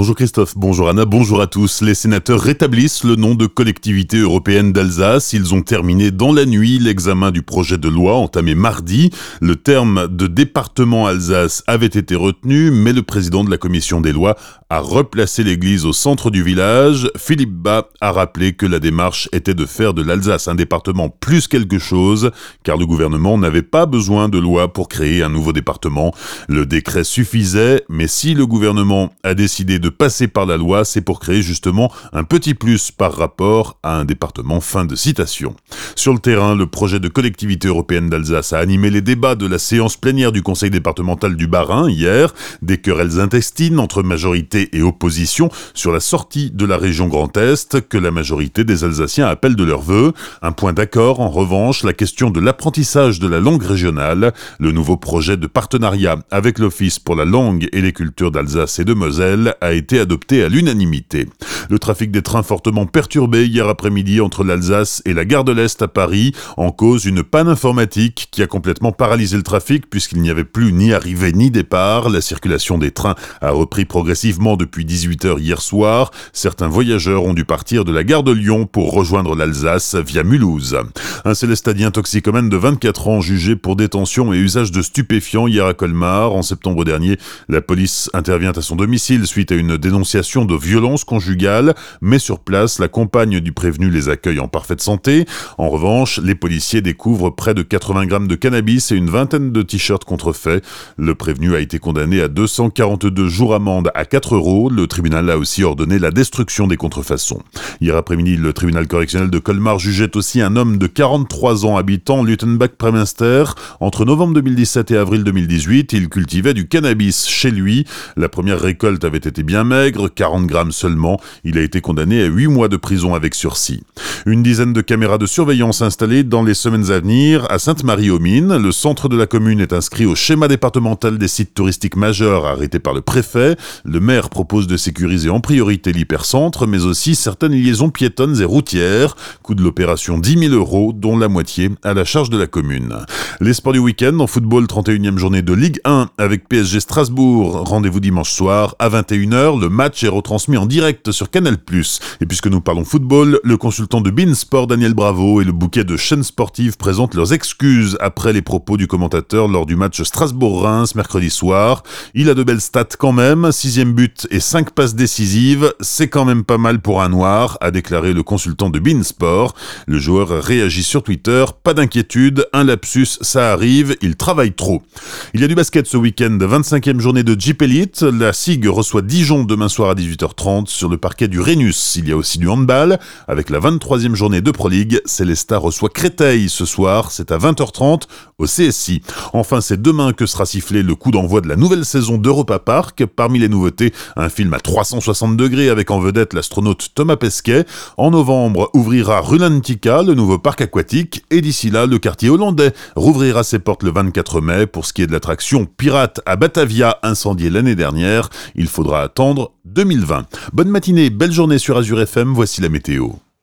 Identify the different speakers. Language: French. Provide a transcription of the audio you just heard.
Speaker 1: Bonjour Christophe, bonjour Anna, bonjour à tous. Les sénateurs rétablissent le nom de collectivité européenne d'Alsace. Ils ont terminé dans la nuit l'examen du projet de loi entamé mardi. Le terme de département Alsace avait été retenu, mais le président de la commission des lois a replacé l'église au centre du village. Philippe Bas a rappelé que la démarche était de faire de l'Alsace un département plus quelque chose, car le gouvernement n'avait pas besoin de loi pour créer un nouveau département. Le décret suffisait, mais si le gouvernement a décidé de passer par la loi, c'est pour créer justement un petit plus par rapport à un département. Fin de citation. Sur le terrain, le projet de collectivité européenne d'Alsace a animé les débats de la séance plénière du conseil départemental du Bas-Rhin hier, des querelles intestines entre majorité et opposition sur la sortie de la région Grand Est que la majorité des Alsaciens appellent de leur vœu. Un point d'accord, en revanche, la question de l'apprentissage de la langue régionale. Le nouveau projet de partenariat avec l'Office pour la langue et les cultures d'Alsace et de Moselle a été adopté à l'unanimité. Le trafic des trains fortement perturbé hier après-midi entre l'Alsace et la gare de l'Est à Paris, en cause une panne informatique qui a complètement paralysé le trafic puisqu'il n'y avait plus ni arrivée ni départ. La circulation des trains a repris progressivement depuis 18h hier soir. Certains voyageurs ont dû partir de la gare de Lyon pour rejoindre l'Alsace via Mulhouse. Un célestadien toxicomène de 24 ans jugé pour détention et usage de stupéfiants hier à Colmar. En septembre dernier, la police intervient à son domicile suite à une dénonciation de violence conjugale, mais sur place, la compagne du prévenu les accueille en parfaite santé. En revanche, les policiers découvrent près de 80 grammes de cannabis et une vingtaine de t-shirts contrefaits. Le prévenu a été condamné à 242 jours amende à 4 euros. Le tribunal a aussi ordonné la destruction des contrefaçons. Hier après-midi, le tribunal correctionnel de Colmar jugeait aussi un homme de 43 ans habitant Lutenbach-Preminster. Entre novembre 2017 et avril 2018, il cultivait du cannabis chez lui. La première récolte avait été bien maigre, 40 grammes seulement. Il a été condamné à 8 mois de prison avec sursis. Une dizaine de caméras de surveillance installées dans les semaines à venir à Sainte-Marie-aux-Mines. Le centre de la commune est inscrit au schéma départemental des sites touristiques majeurs arrêté par le préfet. Le maire propose de sécuriser en priorité l'hypercentre, mais aussi certaines liaisons piétonnes et routières. Coût de l'opération 10 000 euros, dont la moitié à la charge de la commune. Les sports du week-end en football, 31e journée de Ligue 1 avec PSG Strasbourg. Rendez-vous dimanche soir à 21h. Le match est retransmis en direct sur Canal+. Et puisque nous parlons football, le consultant de Beansport Daniel Bravo et le bouquet de chaînes sportives présentent leurs excuses après les propos du commentateur lors du match Strasbourg-Reims mercredi soir. Il a de belles stats quand même, sixième but et cinq passes décisives, c'est quand même pas mal pour un noir, a déclaré le consultant de Beansport. Le joueur réagit sur Twitter, pas d'inquiétude, un lapsus, ça arrive, il travaille trop. Il y a du basket ce week-end, 25e journée de Jeep Elite, la SIG reçoit Dijon demain soir à 18h30 sur le parquet du Rhenus. Il y a aussi du handball, avec la 23e journée de Pro League, Célesta reçoit Créteil ce soir, c'est à 20h30 au CSI. Enfin, c'est demain que sera sifflé le coup d'envoi de la nouvelle saison d'Europa Park. Parmi les nouveautés, un film à 360 degrés avec en vedette l'astronaute Thomas Pesquet. En novembre, ouvrira Rulantica, le nouveau parc aquatique, et d'ici là, le quartier hollandais rouvrira ses portes le 24 mai. Pour ce qui est de l'attraction Pirate à Batavia, incendiée l'année dernière, il faudra attendre 2020. Bonne matinée, belle journée sur Azure FM, voici la météo.